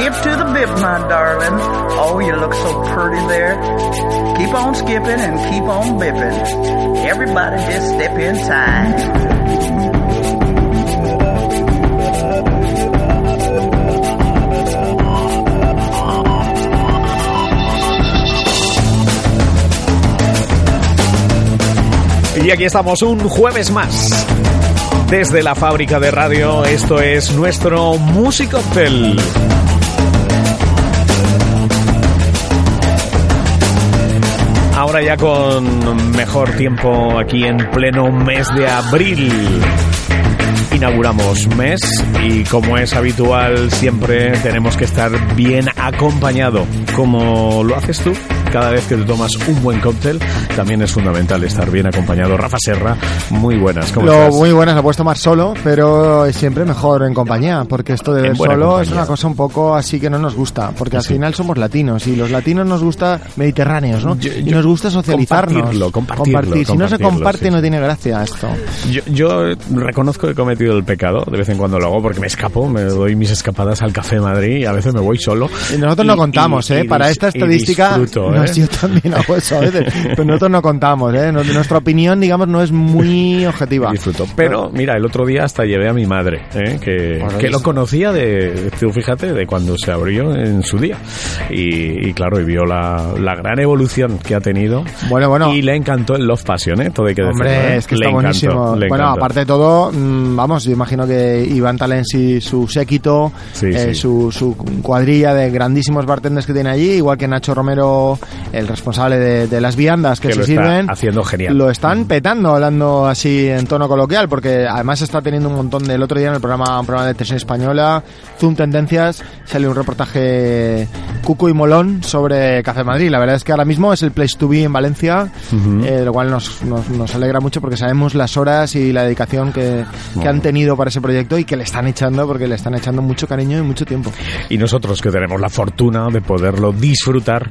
Skip to the bip, my darling. Oh, you look so pretty there. Keep on skipping and keep on bipping. Everybody just step in time. Y aquí estamos un jueves más. Desde la fábrica de radio, esto es nuestro Music Hotel. Ahora ya con mejor tiempo aquí en pleno mes de abril. Inauguramos mes y como es habitual siempre tenemos que estar bien acompañado. Como lo haces tú cada vez que te tomas un buen cóctel, también es fundamental estar bien acompañado. Rafa Serra, muy buenas. ¿Cómo Lo estás? muy buenas, la puedes tomar solo, pero es siempre mejor en compañía, porque esto de En ver solo es una cosa un poco así que no nos gusta, porque al final somos latinos y los latinos nos gusta mediterráneos, ¿no? Yo- y nos gusta socializarnos. compartirlo, compartirlo, Compartir. Si no se comparte sí. no tiene gracia esto. Yo, yo reconozco que he cometido el pecado, de vez en cuando lo hago porque me escapo, me doy mis escapadas al Café Madrid y a veces me voy solo. Y nosotros no contamos, y- ¿eh? y Para esta y estadística, disfruto, no, ¿eh? yo también hago eso a veces, pero nosotros no contamos, ¿eh? Nuestra opinión, digamos, no es muy objetiva. Disfruto. Pero mira, el otro día hasta llevé a mi madre, ¿eh? que, Bueno, que es- lo conocía de, tú fíjate, de cuando se abrió en su día. Y, y claro, y vio la, la gran evolución que ha tenido. Bueno, bueno. Y le encantó el Love Passion, ¿eh? Todo hay que decirlo. Hombre, ¿eh? es que Le está encantó, buenísimo. le Bueno, aparte de todo, mm, vamos, yo imagino que Iván Talens y su séquito, Sí, eh, sí. Su, su cuadrilla de grandísimos bartenders que tiene allí, igual que Nacho Romero, el responsable de, de las viandas que, Que se lo está sirven, haciendo genial. lo están petando, hablando así en tono coloquial, porque además está teniendo un montón del otro día en el programa, un programa de televisión española, Zoom Tendencias, sale un reportaje cuco y molón sobre Café Madrid. La verdad es que ahora mismo es el place to be en Valencia, eh, lo cual nos, nos, nos alegra mucho porque sabemos las horas y la dedicación que, que han tenido para ese proyecto y que le están echando, porque le están echando mucho cariño y mucho tiempo. Y nosotros que tenemos la fortuna de poderlo disfrutar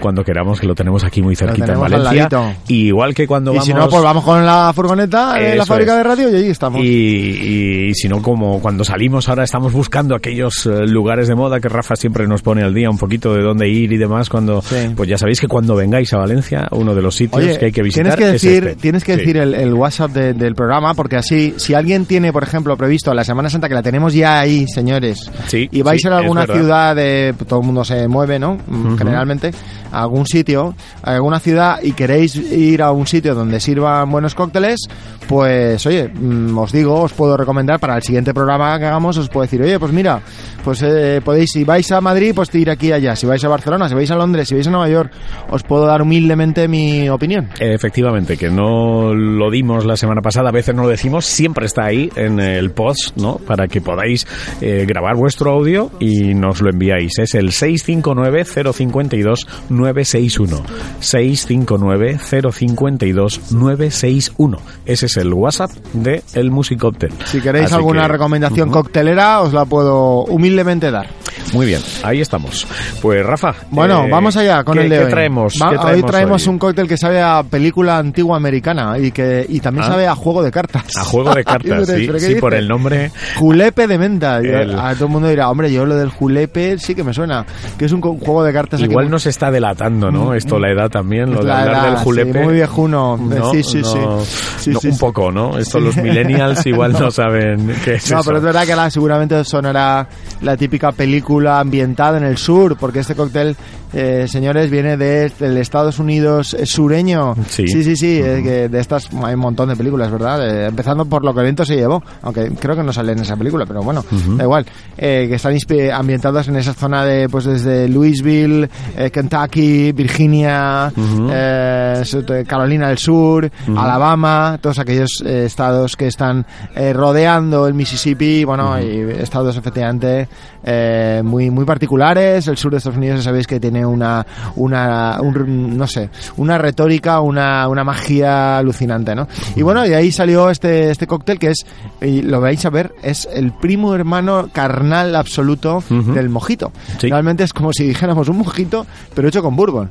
cuando queramos, que lo tenemos aquí muy cerquita en Valencia. Y igual que cuando Y vamos... si no, pues vamos con la furgoneta de la fábrica es. de radio y allí estamos. Y, y- y si no, como cuando salimos ahora estamos buscando aquellos eh, lugares de moda que Rafa siempre nos pone al día un poquito de dónde ir y demás. Cuando, Sí. Pues ya sabéis que cuando vengáis a Valencia, uno de los sitios Oye, que hay que visitar tienes que es decir, este. tienes que Sí. decir el, el WhatsApp de- del programa, porque así, si alguien tiene, por ejemplo, previsto la Semana Santa, que la tenemos ya ahí, señores, Sí, y vais a alguna ciudad de, todo el mundo se mueve, ¿no? Generalmente, a algún sitio, a alguna ciudad, y queréis ir a un sitio donde sirvan buenos cócteles, pues, oye, mm, os digo, os puedo recomendar para el siguiente programa que hagamos, os puedo decir, oye, pues mira, pues eh, podéis, si vais a Madrid, pues ir aquí y allá, si vais a Barcelona, si vais a Londres, si vais a Nueva York, os puedo dar humildemente mi opinión. Efectivamente, que no lo dimos la semana pasada, a veces no lo decimos, siempre está ahí en el post, ¿no? Para que podáis eh, grabar vuestro audio y nos lo enviáis. Es el 659-052-961. 659-052-961. Ese es el WhatsApp de El Music Hotel. Si queréis Así alguna que- recomendación Ujú. coctelera, os la puedo humildemente dar. Muy bien, ahí estamos. Pues Rafa. Bueno, eh, vamos allá con ¿qué- el de ¿qué hoy. traemos? Va- ¿Qué hoy traemos hoy? un cóctel que sabe a película antigua americana y que y también Ah. sabe a juego de cartas. A juego de cartas, sí, ¿pero qué sí, por el nombre. Julepe de menta. El- A todo el mundo dirá, hombre, yo lo del julepe sí que me suena, que es un juego de cartas. Igual muy- nos está delatando, ¿no? Esto, la edad también, lo de La hablar edad, del julepe. sí, muy viejuno. No, sí, sí, no, sí. No, un poco, ¿no? Esto los millennials igual no, saben qué es No, eso. pero es verdad que la, seguramente sonará la típica película ambientada en el sur, porque este cóctel eh, señores, viene de- del Estados Unidos eh, sureño. Sí. sí, sí. sí, eh, que de estas hay un montón de películas, ¿verdad? Eh, empezando por lo que el viento se llevó, aunque creo que no sale en esa película, pero bueno, da igual. Eh, que están ambientadas en esa zona de, pues desde Louisville, Kentucky, Virginia, de Carolina del Sur, Alabama, todos aquellos estados que están eh, rodeando el Mississippi, bueno, y estados efectivamente muy muy particulares. El sur de Estados Unidos ya sabéis que tiene una una un- no sé, una retórica, una, una magia alucinante, ¿no? Y bueno, y ahí salió este este cóctel que es y lo vais a ver, es el primo hermano carnal absoluto del mojito. Sí. Realmente es como si dijéramos un mojito, pero hecho con bourbon.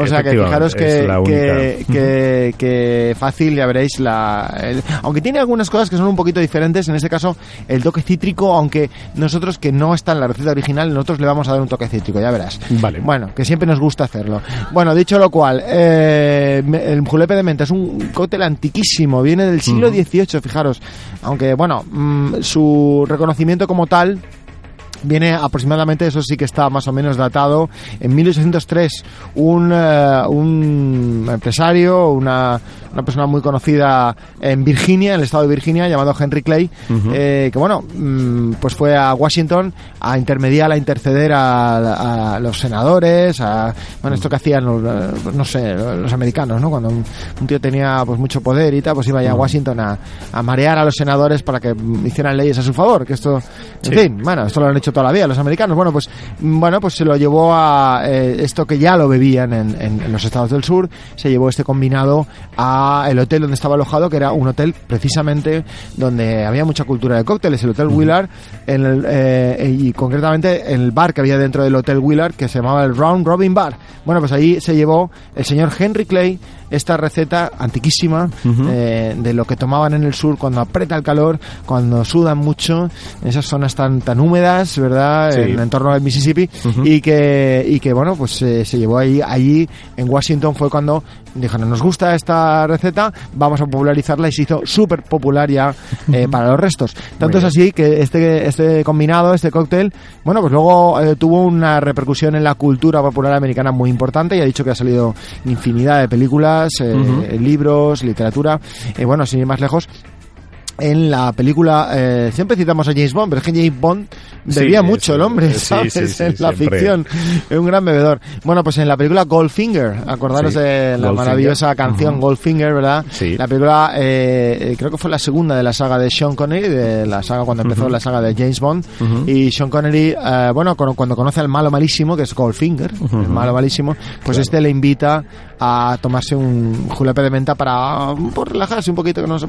O sea que fijaros que, que, única. que, que fácil, ya veréis, la, el- aunque tiene algunas cosas que son un poquito diferentes, en este caso el toque cítrico, aunque nosotros que no está en la receta original, nosotros le vamos a dar un toque cítrico, ya verás. Vale. Bueno, que siempre nos gusta hacerlo. Bueno, dicho lo cual, eh, el julepe de menta es un cóctel antiquísimo, viene del siglo XVIII, fijaros, aunque bueno, mm, su reconocimiento como tal viene aproximadamente, eso sí que está más o menos datado, en 1803 un, eh, un empresario, una, una persona muy conocida en Virginia, en el estado de Virginia, llamado Henry Clay, eh, que bueno, mm, pues fue a Washington a intermediar, a interceder a, a los senadores, a, bueno, esto que hacían los, eh, no sé, los americanos, ¿no? Cuando un, un tío tenía pues mucho poder y tal, pues iba ya a Washington a, a marear a los senadores para que hicieran leyes a su favor, que esto, en Sí. fin, bueno, esto lo han hecho toda la vida los americanos. Bueno, pues bueno, pues se lo llevó a eh, esto que ya lo bebían en, en- en los estados del sur, se llevó este combinado a el hotel donde estaba alojado, que era un hotel precisamente donde había mucha cultura de cócteles, el Hotel Willard, en el, eh, y concretamente el bar que había dentro del Hotel Willard, que se llamaba el Round Robin Bar. Bueno, pues ahí se llevó el señor Henry Clay esta receta antiquísima eh, de lo que tomaban en el sur cuando aprieta el calor, cuando sudan mucho, en esas zonas tan tan húmedas, ¿verdad? Sí. En el entorno del Mississippi y que y que bueno, pues eh, se llevó ahí allí en Washington fue cuando dijeron, nos gusta esta receta, vamos a popularizarla y se hizo súper popular ya eh, para los restos. Tanto es así que este este combinado, este cóctel, bueno, pues luego eh, tuvo una repercusión en la cultura popular americana muy importante y ha dicho que ha salido infinidad de películas, eh, libros, literatura. Y bueno, sin ir más lejos, en la película, eh, siempre citamos a James Bond, pero es que James Bond Sí, bebía mucho sí, el hombre, sí, ¿sabes? sí, sí, en la siempre. ficción, es un gran bebedor. Bueno, pues en la película Goldfinger, acordaros Sí, de la Goldfinger. maravillosa canción Goldfinger, ¿verdad? Sí. La película, eh, eh, creo que fue la segunda de la saga de Sean Connery, de la saga cuando empezó la saga de James Bond. Y Sean Connery, eh, bueno, cuando, cuando conoce al malo malísimo, que es Goldfinger, el malo malísimo, pues este le invita a tomarse un julepe de menta para pues, relajarse un poquito, que no se,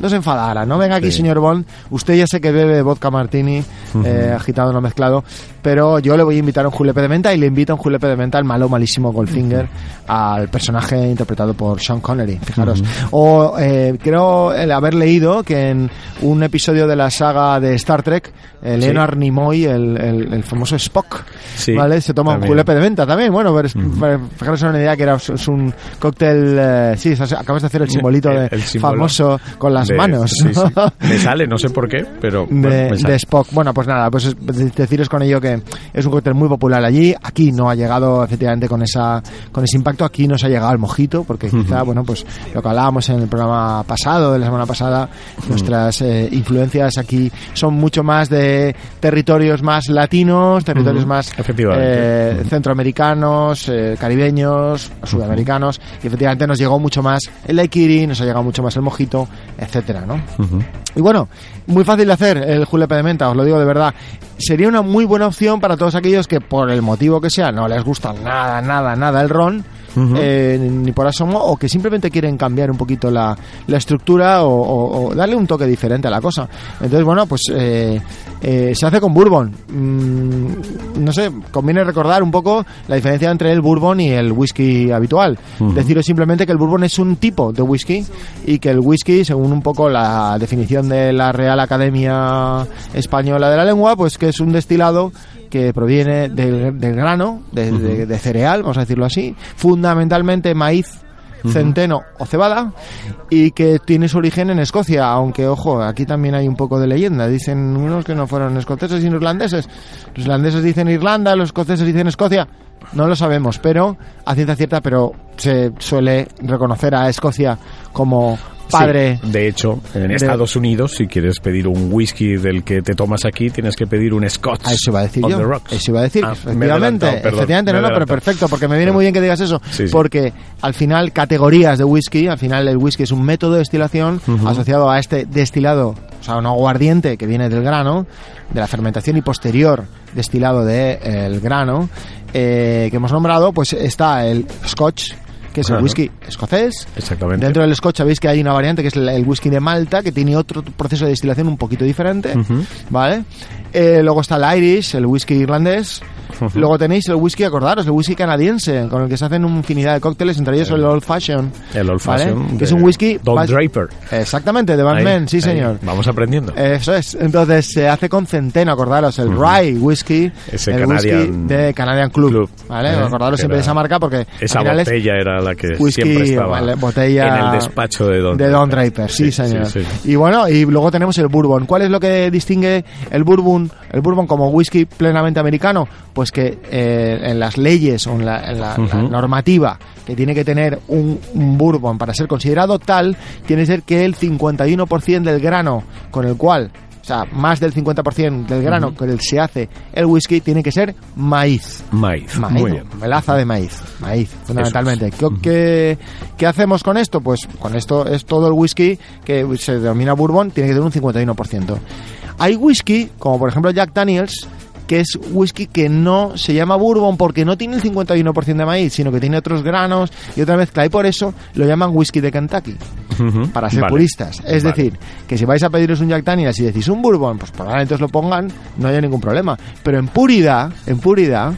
no se enfadara, ¿no? Venga aquí, Sí. señor Bond, usted ya sé que bebe vodka martini, eh, agitado, no mezclado, pero yo le voy a invitar a un julepe de menta y le invito a un julepe de menta al malo malísimo Goldfinger, al personaje interpretado por Sean Connery, fijaros. O eh, creo el haber leído que en un episodio de la saga de Star Trek, eh, Sí. Leonard Nimoy, el, el- el famoso Spock, Sí, ¿vale? Se toma también. un julepe de menta también, bueno, pero fijaros en una idea que era es un cóctel, eh, sí, acabas de hacer el simbolito El- de, el famoso con las de- manos. sí, sí. Me sale, no sé por qué, pero bueno, de, me sale. de Spock. Bueno, pues nada, pues es- deciros con ello que es un cóctel muy popular allí. Aquí no ha llegado efectivamente con esa con ese impacto. Aquí no se ha llegado al mojito, porque quizá, bueno, pues lo que hablábamos en el programa pasado, de la semana pasada, nuestras eh, influencias aquí son mucho más de territorios más latinos, territorios más eh, centroamericanos, eh, caribeños, sudamericanos, y efectivamente nos llegó mucho más el daiquiri, nos ha llegado mucho más el mojito, etcétera, ¿no? Y bueno, muy fácil de hacer el julepe de menta, os lo digo de verdad. Sería una muy buena opción para todos aquellos que por el motivo que sea no les gusta nada, nada, nada el ron. Eh, ni por asomo o que simplemente quieren cambiar un poquito la, la estructura o, o- o darle un toque diferente a la cosa. Entonces bueno pues eh, eh, se hace con bourbon. Mm, no sé conviene recordar un poco la diferencia entre el bourbon y el whisky habitual. Deciros simplemente que el bourbon es un tipo de whisky y que el whisky según un poco la definición de la Real Academia Española de la Lengua pues que es un destilado que proviene del, del grano, de, de- de cereal, vamos a decirlo así, fundamentalmente maíz, centeno o cebada, y que tiene su origen en Escocia, aunque ojo, aquí también hay un poco de leyenda, dicen unos que no fueron escoceses sino irlandeses, los irlandeses dicen Irlanda, los escoceses dicen Escocia, no lo sabemos, pero a ciencia cierta, pero se suele reconocer a Escocia como padre. Sí, de hecho, en de- Estados Unidos, si quieres pedir un whisky del que te tomas aquí, tienes que pedir un Scotch. Ah, eso iba a decir on yo. the rocks. Eso iba a decir, Ah, efectivamente. perdón, efectivamente, no, no, pero perfecto, porque me viene muy bien que digas eso. Sí, sí. Porque al final, categorías de whisky, al final el whisky es un método de destilación asociado a este destilado, o sea, un aguardiente que viene del grano, de la fermentación y posterior destilado del grano, eh, que hemos nombrado, pues está el Scotch, que es el whisky escocés. Exactamente. Dentro del Scotch sabéis que hay una variante que es el, el whisky de Malta, que tiene otro proceso de destilación un poquito diferente. ¿vale? Eh, luego está el Irish, el whisky irlandés. Luego tenéis el whisky, acordaros, el whisky canadiense, con el que se hacen infinidad de cócteles, entre ellos el Old Fashion. El Old ¿vale? Fashion Que es un whisky... Don Draper. Exactamente, de Men, sí ahí. señor. Vamos aprendiendo. Eso es. Entonces se hace con centeno, acordaros, el Rye Whisky, Ese el Canadian whisky de Canadian Club, Club, ¿vale? ¿eh? Acordaros siempre de esa marca porque Esa botella era la que whisky, siempre estaba vale, botella en el despacho de Don de Don Draper, sí, Sí, señor. sí, sí. Y bueno, y luego tenemos el bourbon. ¿Cuál es lo que distingue el bourbon, el bourbon como whisky plenamente americano? Pues que eh, en las leyes o en la, en la- la Ujú. normativa que tiene que tener un, un bourbon para ser considerado tal, tiene que ser que el 51% del grano con el cual o sea, más del 50% del grano con el que se hace el whisky tiene que ser maíz. Maíz. Maíz, Muy bien. melaza de maíz, maíz, fundamentalmente. ¿Qué, qué, qué hacemos con esto? Pues con esto es todo el whisky que se denomina bourbon, tiene que tener un 51%. Hay whisky, como por ejemplo Jack Daniels, que es whisky que no se llama bourbon porque no tiene el 51% de maíz, sino que tiene otros granos y otra mezcla, y por eso lo llaman whisky de Kentucky para ser Vale. puristas. Es Vale. decir, que si vais a pediros un Jack Daniels y decís un bourbon, pues probablemente os lo pongan, no haya ningún problema. Pero en puridad, en puridad,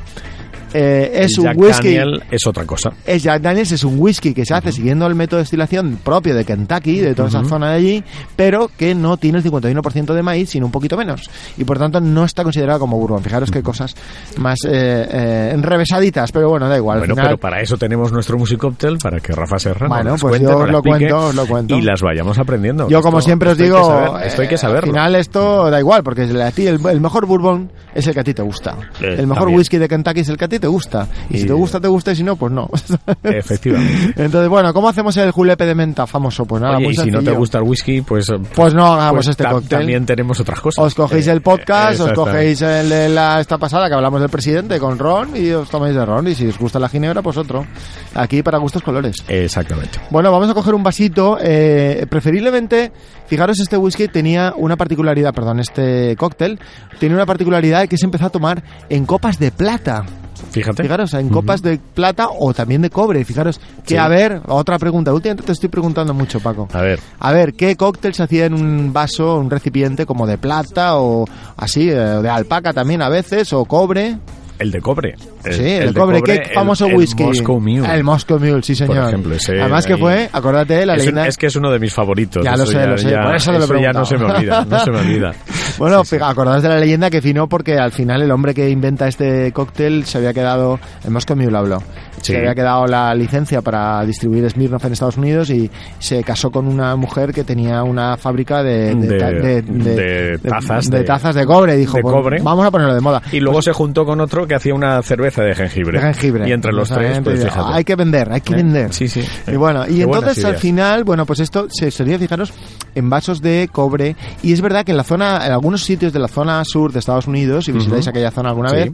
eh, es El un Jack whisky. Daniel es otra cosa. Es Jack Daniels es un whisky que se hace siguiendo el método de destilación propio de Kentucky, de toda esa zona de allí, pero que no tiene el 51% de maíz, sino un poquito menos. Y por tanto no está considerado como bourbon. Fijaros qué cosas más eh, eh, enrevesaditas, pero bueno, da igual. al Bueno, final- pero para eso tenemos nuestro musicóctel, para que Rafa Serrano Bueno, nos pues cuente, yo os lo cuento, os lo cuento. Y las vayamos aprendiendo. Yo, como siempre os hay digo, saber, esto hay que eh, saberlo. al final esto da igual, porque a ti el, el mejor bourbon es el que a ti te gusta. Eh, el mejor también. whisky de Kentucky es el que a ti te gusta. Y, Y- si te gusta, te gusta, y si no, pues no. Efectivamente. Entonces, bueno, ¿cómo hacemos el julepe de menta famoso? Pues nada, Oye, muy y si no te sencillo. gusta el whisky, pues... eh, Pues no hagamos pues este ta- cóctel. También tenemos otras cosas. Os cogéis Eh, el podcast, os cogéis el de la esta pasada que hablamos del presidente con Ron y os tomáis de Ron. Y si os gusta la ginebra, pues otro. Aquí para gustos colores. Exactamente. Bueno, vamos a coger un vasito. eh, preferiblemente, fijaros, este whisky tenía una particularidad, perdón, este cóctel tenía una particularidad que se empezó a tomar en copas de plata. Fíjate. Fijaros, en copas de plata o también de cobre. Fijaros, que Sí. a ver, otra pregunta. Últimamente te estoy preguntando mucho, Paco. A ver, A ver, ¿qué cóctel se hacía en un vaso, un recipiente como de plata o así, eh, de alpaca también a veces, o cobre? el de cobre. El- sí, el, el de cobre. ¿Qué el- famoso el whisky? Moscow Mule. El Moscow Mule, sí, señor. ejemplo, ese Además que fue, acuérdate, la es, un- leyenda... es que es uno de mis favoritos. Ya lo Eso sé, lo sé, por eso te lo he ya no se me olvida, no se me olvida. Bueno, fija- acordaos de la leyenda que finó porque al final el hombre que inventa este cóctel se había quedado, el Moscow Mule habló, Sí. se había quedado la licencia para distribuir Smirnoff en Estados Unidos y se casó con una mujer que tenía una fábrica de, de, De- de- tazas de, tazas de cobre dijo, de pues, cobre. vamos a ponerlo de moda. Y luego se juntó con otro que hacía una cerveza de jengibre. De jengibre. Y entre los tres, pues fíjate. Hay que vender, hay que ¿Eh? vender. Sí, sí. Y bueno, y Qué entonces al final, bueno, pues esto se solía fijaros en vasos de cobre y es verdad que en la zona, en algunos sitios de la zona sur de Estados Unidos, si visitáis aquella zona alguna Sí. vez,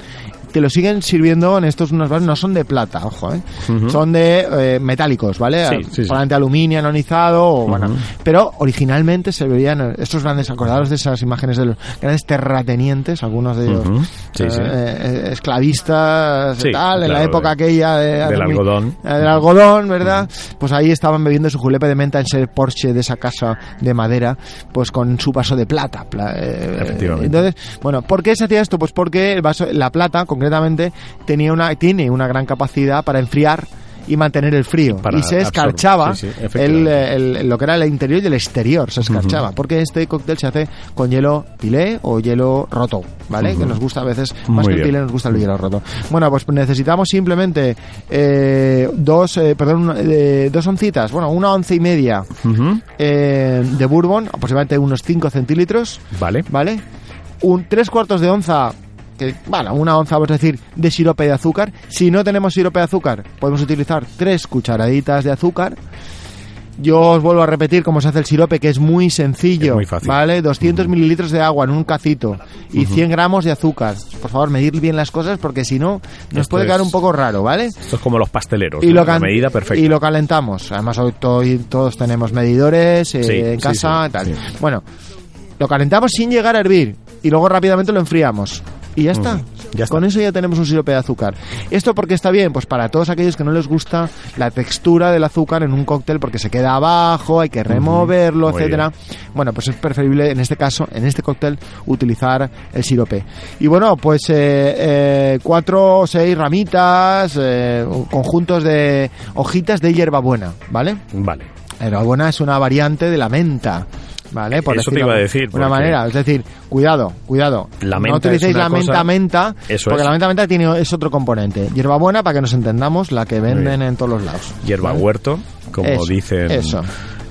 te lo siguen sirviendo en estos unos vasos, no son de plata, ojo, ¿eh? Son de eh, metálicos, ¿vale? Sí, sí, sí. Probablemente aluminio anonizado, o, bueno, pero originalmente se veían estos grandes, acordados de esas imágenes de los grandes terratenientes, algunos de ellos. Sí, eh, sí. eh, esclavistas tal, en la época de- aquella de, del de- algodón. del algodón, ¿verdad? Pues ahí estaban bebiendo su julepe de menta en ese Porsche de esa casa de madera, pues con su vaso de plata. pla- Efectivamente. Entonces, bueno, ¿por qué se hacía esto? Pues porque el vaso, la plata, concretamente, tenía una, tiene una gran capacidad para enfriar y mantener el frío. Para y se escarchaba sí, sí, el, lo que era el interior y el exterior, se escarchaba. Porque este cóctel se hace con hielo pilé o hielo roto, ¿vale? Que nos gusta a veces, Muy más que el bien. pilé, nos gusta el hielo roto. Bueno, pues necesitamos simplemente eh, dos, eh, perdón, eh, dos oncitas, bueno, una once y media eh, de bourbon, aproximadamente unos 5 centímetros, Vale. ¿vale? Un tres cuartos de onza que, bueno, una onza, vamos a decir, de sirope de azúcar. Si no tenemos sirope de azúcar, podemos utilizar tres cucharaditas de azúcar. Yo os vuelvo a repetir cómo se hace el sirope, que es muy sencillo. Es muy fácil. ¿Vale? 200 mililitros de agua en un cacito y 100 gramos de azúcar. Por favor, medir bien las cosas porque si no, nos Esto puede quedar es- un poco raro, ¿vale? Esto es como los pasteleros. Y ¿no? lo, la medida perfecta. y lo calentamos. Además, hoy to- todos tenemos medidores eh, Sí, en casa. sí, tal. sí. Bueno, lo calentamos sin llegar a hervir y luego rápidamente lo enfriamos. Y ya está. ya está. Con eso ya tenemos un sirope de azúcar. ¿Esto por qué está bien? Pues para todos aquellos que no les gusta la textura del azúcar en un cóctel porque se queda abajo, hay que removerlo, Muy etcétera. Bueno, pues es preferible en este caso, en este cóctel, utilizar el sirope. Y bueno, pues eh, eh, cuatro o seis ramitas, eh, conjuntos de hojitas de hierbabuena, ¿vale? Vale. La hierbabuena es una variante de la menta. ¿Vale? Eso te iba a de decir, Una manera, es decir, cuidado, cuidado. La no utilicéis la menta cosa- menta, Eso porque es. la menta menta tiene, es otro componente. Hierbabuena, para que nos entendamos, la que venden en todos los lados. Hierba ¿vale? huerto, como Eso, dicen eso.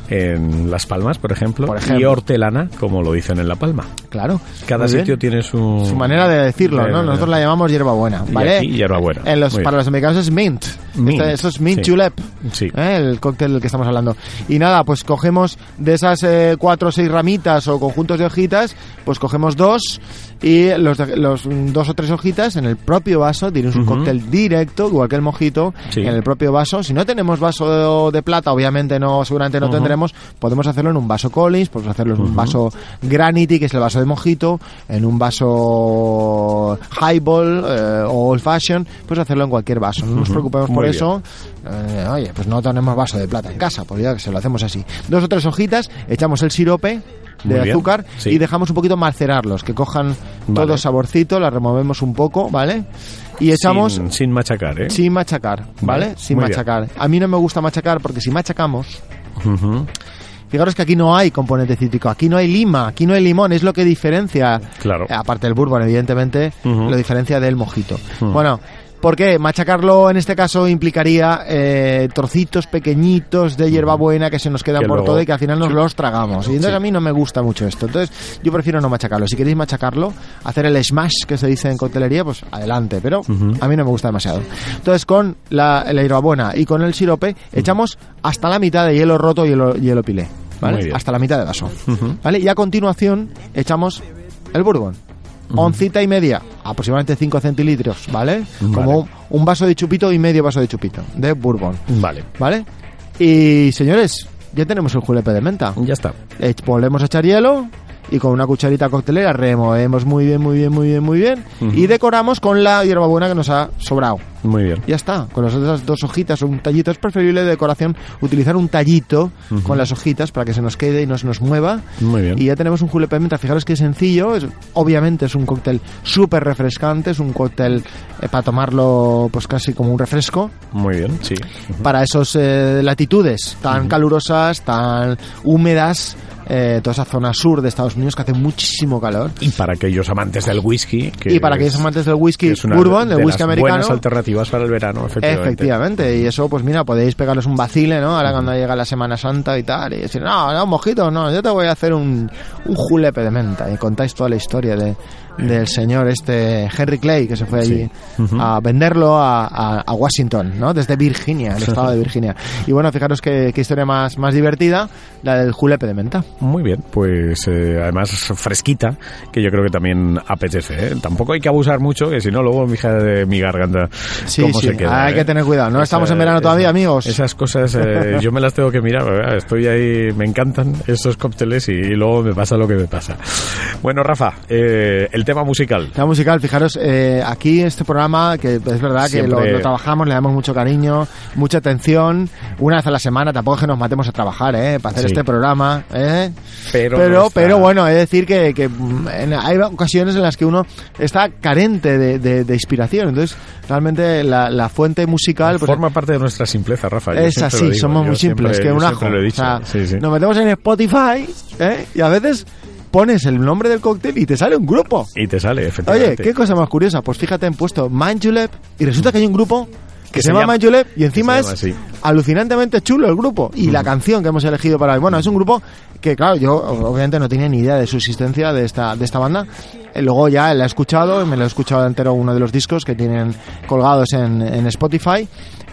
En Las Palmas, por ejemplo, Por ejemplo. y hortelana, como lo dicen en La Palma. Claro. Cada Muy bien. sitio tiene su... su manera de decirlo, de- ¿no? Nosotros la llamamos hierbabuena, Y ¿vale? aquí hierbabuena. En los, para los americanos es mint. Mint, Este- eso es mint sí. julep. Sí. ¿eh? El cóctel del que estamos hablando. Y nada, pues cogemos de esas eh, cuatro o seis ramitas o conjuntos de hojitas, pues cogemos dos y los, los dos o tres hojitas en el propio vaso, tienes un cóctel directo, igual que el mojito, Sí. en el propio vaso. Si no tenemos vaso de, plata, obviamente no, seguramente no tendremos, podemos hacerlo en un vaso Collins, podemos hacerlo en un vaso Granity, que es el vaso de mojito, en un vaso Highball eh, o Old Fashion, pues hacerlo en cualquier vaso. No nos preocupemos por eso. Eh, oye, pues no tenemos vaso de plata en casa, pues ya que se lo hacemos así. Dos o tres hojitas, echamos el sirope de Muy bien, azúcar sí. y dejamos un poquito macerarlos, que cojan Vale. todo saborcito, la removemos un poco, ¿vale? Y echamos Sin, sin machacar, ¿eh? sin machacar, ¿vale? Sin muy bien. machacar. A mí no me gusta machacar porque si machacamos, fijaros que aquí no hay componente cítrico, aquí no hay lima, aquí no hay limón, es lo que diferencia, Claro. aparte del bourbon, evidentemente, lo diferencia del mojito. Bueno, ¿por qué? Machacarlo en este caso implicaría eh, trocitos pequeñitos de hierbabuena que se nos quedan Que por luego- todo y que al final nos Sí. los tragamos. Y entonces Sí. a mí no me gusta mucho esto. Entonces yo prefiero no machacarlo. Si queréis machacarlo, hacer el smash que se dice en coctelería, pues adelante. Pero a mí no me gusta demasiado. Entonces con la, la hierbabuena y con el sirope echamos hasta la mitad de hielo roto y hielo, hielo pilé. ¿vale? Hasta la mitad de vaso. ¿Vale? Y a continuación echamos el bourbon. Oncita y media, aproximadamente 5 centilitros, ¿vale? Como Vale. un, un vaso de chupito y medio vaso de chupito de bourbon, Vale. ¿vale? Y señores, ya tenemos el julepe de menta. Ya está. Eh, Volvemos a echar hielo y con una cucharita coctelera removemos muy bien, muy bien, muy bien, muy bien y decoramos con la hierbabuena que nos ha sobrado. Muy bien. Ya está, con las otras dos hojitas o un tallito. Es preferible de decoración utilizar un tallito con las hojitas para que se nos quede y no se nos mueva. Muy bien. Y ya tenemos un julepe de menta. Fijaros que sencillo. Es, obviamente es un cóctel súper refrescante. Es un cóctel eh, para tomarlo pues casi como un refresco. Muy bien, sí. Para esas latitudes tan calurosas, tan húmedas. eh, toda esa zona sur de Estados Unidos que hace muchísimo calor. Y para aquellos amantes del whisky. Que y para aquellos es- amantes del whisky que es una bourbon, de del whisky las americano. buenas alternativas para el verano, efectivamente. Efectivamente, y eso, pues mira, podéis pegarles un vacile, ¿no? Ahora cuando llega la Semana Santa y tal, y decir, no, no, mojito, no, yo te voy a hacer un, un julepe de menta. Y contáis toda la historia de, del señor este Henry Clay, que se fue allí a venderlo a, a- a Washington, ¿no? Desde Virginia, el estado de Virginia. Y bueno, fijaros qué, qué historia más, más divertida, la del julepe de menta. Muy bien, pues eh, además fresquita, que yo creo que también apetece. ¿eh? Tampoco hay que abusar mucho, que si no, luego mi hija de mi garganta. Sí, cómo sí, se queda, hay ¿eh? que tener cuidado. No estamos en verano todavía, amigos. Esas cosas eh, yo me las tengo que mirar, ¿verdad? estoy ahí, me encantan esos cócteles y, luego me pasa lo que me pasa. Bueno, Rafa, eh, el tema musical. La musical, fijaros, eh, aquí este programa, que es verdad que lo, Siempre- lo trabajamos, le damos mucho cariño, mucha atención, una vez a la semana, tampoco es que nos matemos a trabajar, ¿eh? Para hacer Sí. este programa, ¿eh? Pero pero, nuestra- pero bueno, de decir que, que, mm, en- hay ocasiones en las que uno está carente de, de- de inspiración, entonces realmente la, la fuente musical... pues, Forma parte de nuestra simpleza, Rafa. es así, digo, somos muy simples, siempre- que un ajo. lo he dicho. O sea, Sí, sí. Nos metemos en Spotify ¿eh? y a veces pones el nombre del cóctel y te sale un grupo. Y te sale, Oye, efectivamente. qué cosa más curiosa. Pues fíjate, han puesto Manjulep y resulta que hay un grupo que, se, se llama Manjulep y encima es alucinantemente chulo el grupo y la canción que hemos elegido para hoy. Bueno, es un grupo que, claro, yo obviamente no tenía ni idea de su existencia de esta, de esta banda Eh, Luego ya la he escuchado, me lo he escuchado entero uno de los discos que tienen colgados en, en Spotify.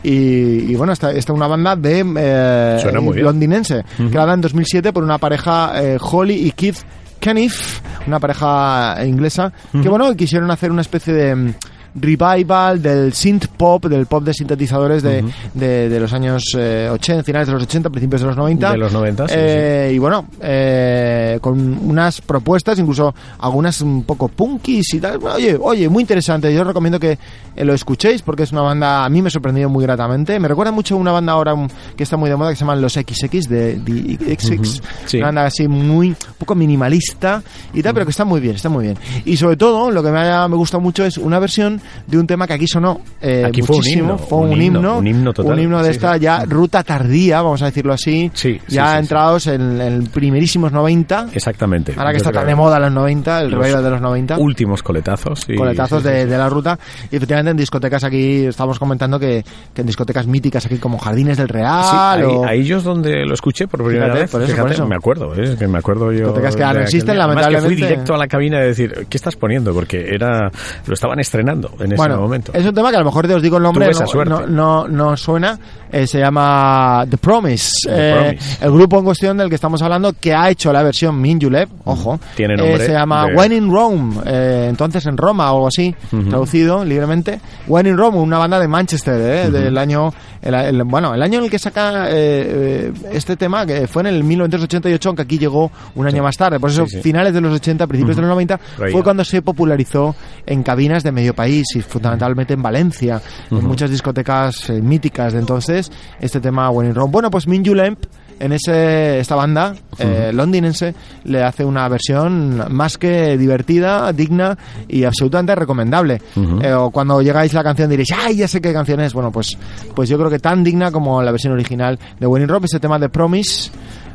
Y, y bueno, esta, esta es una banda de eh, Suena muy bien. londinense, creada en 2007 por una pareja eh, Holly y Keith Keniff, una pareja inglesa, que bueno, quisieron hacer una especie de revival del synth pop, del pop de sintetizadores de, de, de los años eh, 80, finales de los 80, principios de los 90. De los 90, sí, Eh, Y bueno, eh, con unas propuestas, incluso algunas un poco punkis y tal. Oye, oye, muy interesante. Yo os recomiendo que eh, lo escuchéis porque es una banda, a mí me ha sorprendido muy gratamente. Me recuerda mucho a una banda ahora que está muy de moda que se llaman Los XX de, de XX. Sí. Una banda así muy, un poco minimalista y tal, pero que está muy bien, está muy bien. Y sobre todo, lo que me, ha, me gusta mucho es una versión de un tema que aquí sonó eh, Aquí fue un muchísimo. himno, fue un un, himno, himno, un himno total. un himno de Sí, esta sí. ya ruta tardía, vamos a decirlo así. Sí, ya entrados en, en primerísimos 90. Exactamente. Ahora que está tan de moda los 90, el revival de los 90. Últimos coletazos. y- Coletazos de, de la ruta. Y efectivamente en discotecas aquí, estamos comentando que, que en discotecas míticas aquí como Jardines del Real o ahí yo es donde lo escuché por primera Fíjate, vez. por eso, Fíjate, por eso. me acuerdo, ¿eh? que me acuerdo yo. Discotecas que ya no existen, que lamentablemente. fui directo a la cabina de decir, ¿qué estás poniendo? Porque era lo estaban estrenando en ese bueno, momento. es un tema que a lo mejor te os digo el nombre, no, no, no, no suena, eh, se llama The Promise. The Eh, Promise. El grupo en cuestión del que estamos hablando, que ha hecho la versión Minjulev, ojo, Tiene eh, nombre se llama de- When in Rome, eh, entonces en Roma o algo así, traducido libremente. When in Rome, una banda de Manchester, eh, del año, el, el- bueno, el año en el que saca eh, eh, este tema, que fue en el 1988, aunque aquí llegó un año más tarde. Por eso, Sí, sí. finales de los 80, principios de los 90, Por ahí fue cuando se popularizó en cabinas de medio país y fundamentalmente en Valencia, en muchas discotecas eh, míticas de entonces, este tema When Rome. Bueno, pues Minju Lamp en ese, esta banda eh, londinense le hace una versión más que divertida, digna y absolutamente recomendable. Eh, o cuando llegáis la canción diréis, ¡ay, ya sé qué canción es! Bueno, pues, pues yo creo que tan digna como la versión original de When in Rome, ese tema de Promise.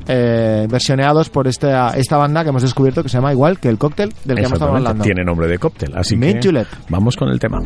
Eh, versioneados por esta, esta banda que hemos descubierto que se llama igual que el cóctel del que hemos estado hablando. Tiene nombre de cóctel, así que Julep. vamos con el tema.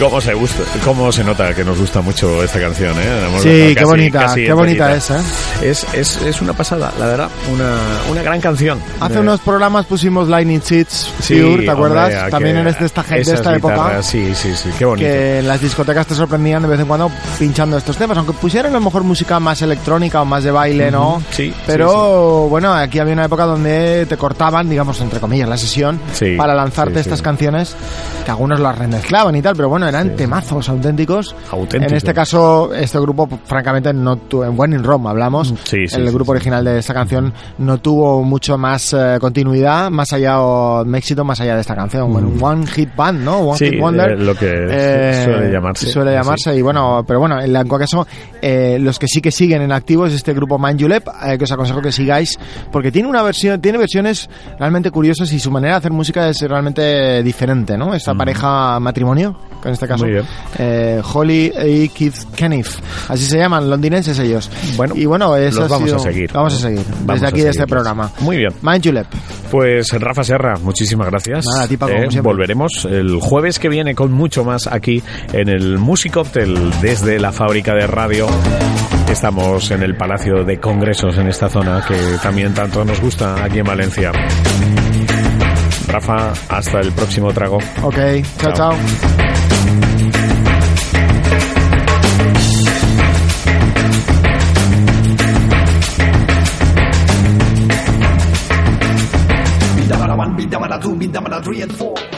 ¿Cómo se, gusta, ¿Cómo se nota que nos gusta mucho esta canción? ¿eh? Hemos Sí, dejado qué casi- bonita, casi qué bonita enterita. es. Es, es, una pasada, la verdad, una, una gran canción. Hace Eh, unos programas pusimos Lightning Seeds sí, Pure, ¿te acuerdas? hombre, También eres de esta, gente, de esta época. Sí, sí, sí, qué bonito. que en las discotecas te sorprendían de vez en cuando pinchando estos temas, aunque pusieran a lo mejor música más electrónica o más de baile, ¿no? Ujú, sí, Pero bueno, aquí había una época donde te cortaban, digamos, entre comillas, la sesión Sí, para lanzarte sí, estas sí. canciones, que algunos las remezclaban y tal, pero bueno, eran temazos auténticos. Auténticos. En este caso, este grupo, francamente, no tuvo, en When in Rome hablamos, Sí, sí, el sí, grupo sí. original de esta canción no tuvo mucho más eh, continuidad, más allá o éxito más allá de esta canción. Bueno, un One Hit Band, ¿no? One Mm. Sí, Hit Wonder. eh, lo que Eh, suele llamarse. Suele llamarse, y bueno, pero bueno, en, cualquier caso, eh, los que sí que siguen en activo es este grupo Man Julep, eh, que os aconsejo que sigáis, porque tiene una versión, tiene versiones realmente curiosas y su manera de hacer música es realmente diferente, ¿no? Esta pareja matrimonio, en este caso. Muy bien. eh, Holly y Keith Kenneth, así se llaman, londinenses ellos. Bueno, y bueno, eso los vamos sido- a seguir. Vamos a seguir, Vamos desde a aquí de este programa. Muy bien. Man Julep. Pues Rafa Serra, muchísimas gracias. Nada, a ti, Paco, Eh, volveremos el jueves que viene con mucho más aquí en el Music Cocktail desde la fábrica de radio. Estamos en el Palacio de Congresos en esta zona que también tanto nos gusta aquí en Valencia. Rafa, hasta el próximo trago. Ok, chao, Chao. chao. Two, do them and three and four.